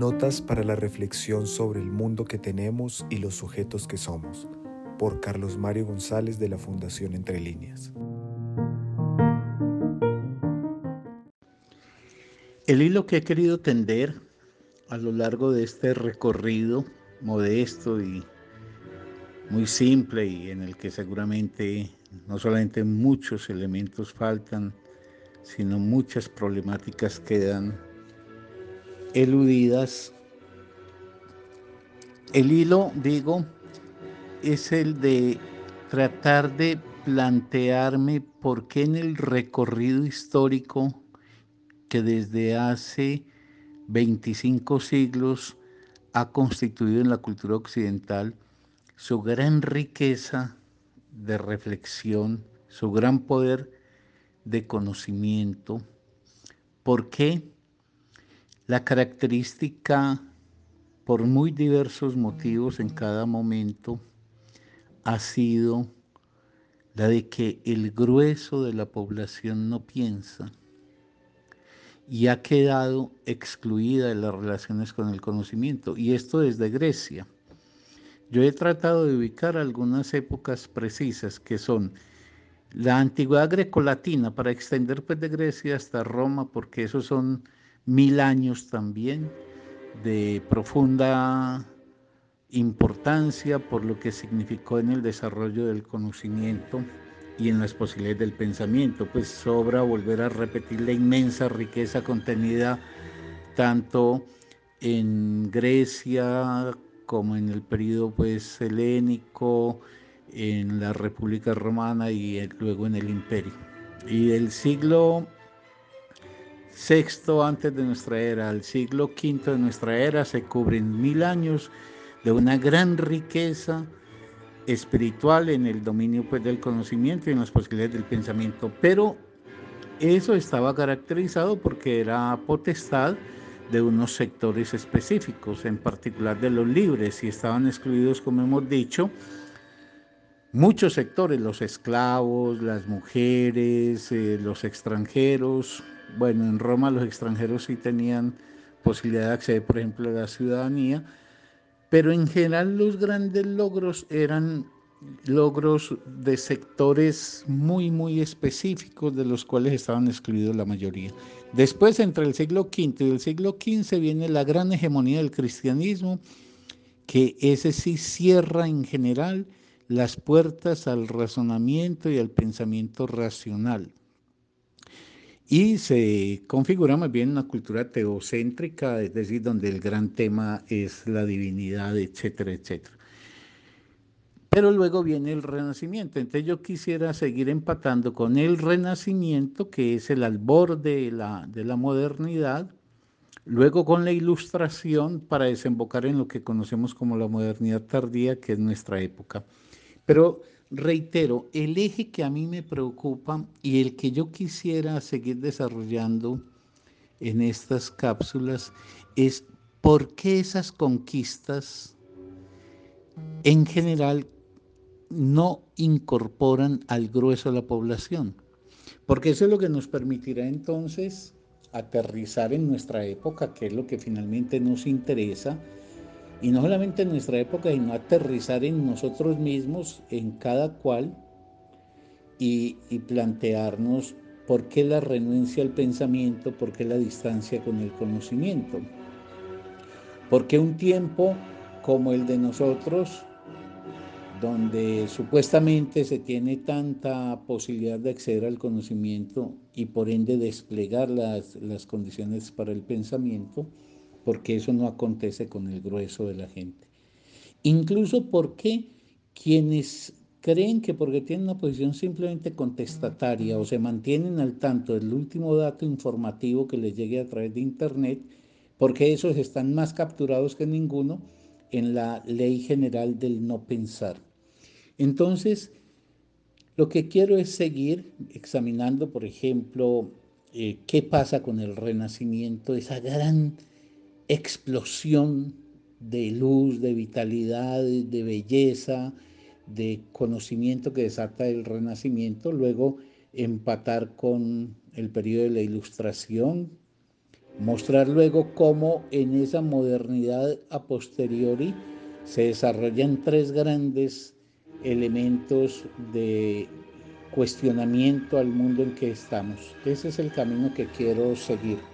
Notas para la reflexión sobre el mundo que tenemos y los sujetos que somos, por Carlos Mario González de la Fundación Entre Líneas. El hilo que he querido tender a lo largo de este recorrido modesto y muy simple y en el que seguramente no solamente muchos elementos faltan, sino muchas problemáticas quedan eludidas. El hilo, digo, es el de tratar de plantearme por qué en el recorrido histórico que desde hace 25 siglos ha constituido en la cultura occidental su gran riqueza de reflexión, su gran poder de conocimiento. ¿Por qué? La característica, por muy diversos motivos en cada momento, ha sido la de que el grueso de la población no piensa y ha quedado excluida de las relaciones con el conocimiento. Y esto desde Grecia. Yo he tratado de ubicar algunas épocas precisas que son la antigüedad grecolatina, para extender pues de Grecia hasta Roma, porque esos son mil años también de profunda importancia por lo que significó en el desarrollo del conocimiento y en las posibilidades del pensamiento. Pues sobra volver a repetir la inmensa riqueza contenida tanto en Grecia como en el periodo pues helénico, en la República Romana y luego en el Imperio. Y del siglo sexto antes de nuestra era al siglo quinto de nuestra era se cubren mil años de una gran riqueza espiritual en el dominio pues, del conocimiento y en las posibilidades del pensamiento, pero eso estaba caracterizado porque era potestad de unos sectores específicos, en particular de los libres, y estaban excluidos, como hemos dicho, muchos sectores, los esclavos, las mujeres, eh, los extranjeros, bueno, en Roma los extranjeros sí tenían posibilidad de acceder, por ejemplo, a la ciudadanía, pero en general los grandes logros eran logros de sectores muy, muy específicos de los cuales estaban excluidos la mayoría. Después, entre el siglo V y el siglo XV, viene la gran hegemonía del cristianismo, que ese sí cierra en general las puertas al razonamiento y al pensamiento racional y se configura más bien una cultura teocéntrica, es decir, donde el gran tema es la divinidad, etcétera, etcétera. Pero luego viene el renacimiento, entonces yo quisiera seguir empatando con el renacimiento, que es el albor de la, de la modernidad, luego con la ilustración para desembocar en lo que conocemos como la modernidad tardía, que es nuestra época. Pero reitero, el eje que a mí me preocupa y el que yo quisiera seguir desarrollando en estas cápsulas es por qué esas conquistas en general no incorporan al grueso de la población. Porque eso es lo que nos permitirá entonces aterrizar en nuestra época, que es lo que finalmente nos interesa, y no solamente en nuestra época, sino aterrizar en nosotros mismos, en cada cual, y, plantearnos por qué la renuncia al pensamiento, por qué la distancia con el conocimiento. Porque un tiempo como el de nosotros, donde supuestamente se tiene tanta posibilidad de acceder al conocimiento y por ende desplegar las, las condiciones para el pensamiento, porque eso no acontece con el grueso de la gente. Incluso porque quienes creen que porque tienen una posición simplemente contestataria o se mantienen al tanto del último dato informativo que les llegue a través de Internet, porque esos están más capturados que ninguno en la ley general del no pensar. Entonces, lo que quiero es seguir examinando, por ejemplo, eh, qué pasa con el renacimiento, esa gran explosión de luz, de vitalidad, de belleza, de conocimiento que desata el Renacimiento, luego empatar con el periodo de la Ilustración, Mostrar luego cómo en esa modernidad a posteriori se desarrollan tres grandes elementos de cuestionamiento al mundo en que estamos. Ese es el camino que quiero seguir.